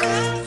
Bye.